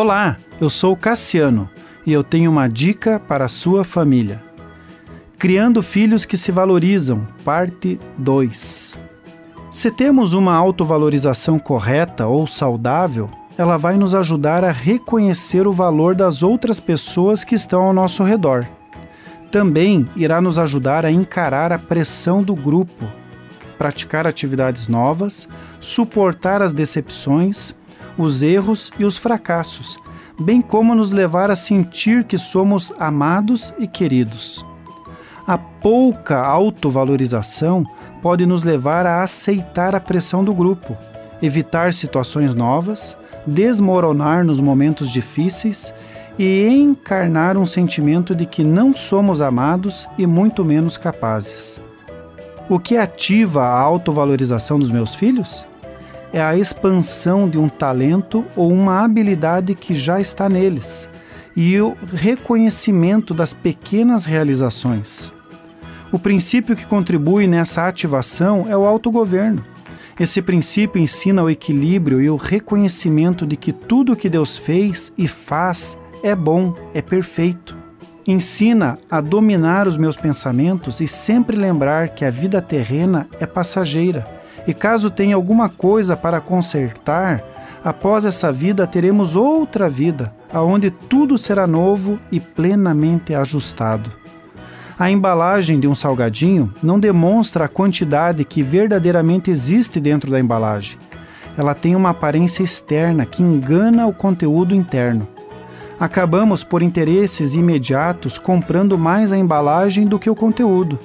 Olá, eu sou Cassiano e eu tenho uma dica para a sua família. Criando filhos que se valorizam, parte 2. Se temos uma autovalorização correta ou saudável, ela vai nos ajudar a reconhecer o valor das outras pessoas que estão ao nosso redor. Também irá nos ajudar a encarar a pressão do grupo, praticar atividades novas, suportar as decepções, os erros e os fracassos, bem como nos levar a sentir que somos amados e queridos. A pouca autovalorização pode nos levar a aceitar a pressão do grupo, evitar situações novas, desmoronar nos momentos difíceis e encarnar um sentimento de que não somos amados e muito menos capazes. O que ativa a autovalorização dos meus filhos? É a expansão de um talento ou uma habilidade que já está neles e o reconhecimento das pequenas realizações. O princípio que contribui nessa ativação é o autogoverno. Esse princípio ensina o equilíbrio e o reconhecimento de que tudo o que Deus fez e faz é bom, é perfeito. Ensina a dominar os meus pensamentos e sempre lembrar que a vida terrena é passageira. E caso tenha alguma coisa para consertar, após essa vida teremos outra vida, aonde tudo será novo e plenamente ajustado. A embalagem de um salgadinho não demonstra a quantidade que verdadeiramente existe dentro da embalagem. Ela tem uma aparência externa que engana o conteúdo interno. Acabamos, por interesses imediatos, comprando mais a embalagem do que o conteúdo.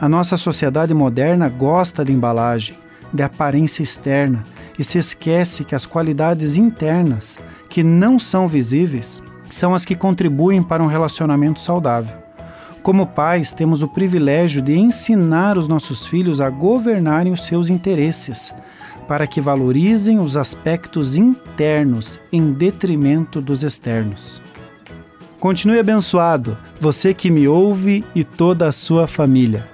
A nossa sociedade moderna gosta de embalagem, de aparência externa e se esquece que as qualidades internas, que não são visíveis, são as que contribuem para um relacionamento saudável. Como pais, temos o privilégio de ensinar os nossos filhos a governarem os seus interesses, para que valorizem os aspectos internos em detrimento dos externos. Continue abençoado, você que me ouve e toda a sua família.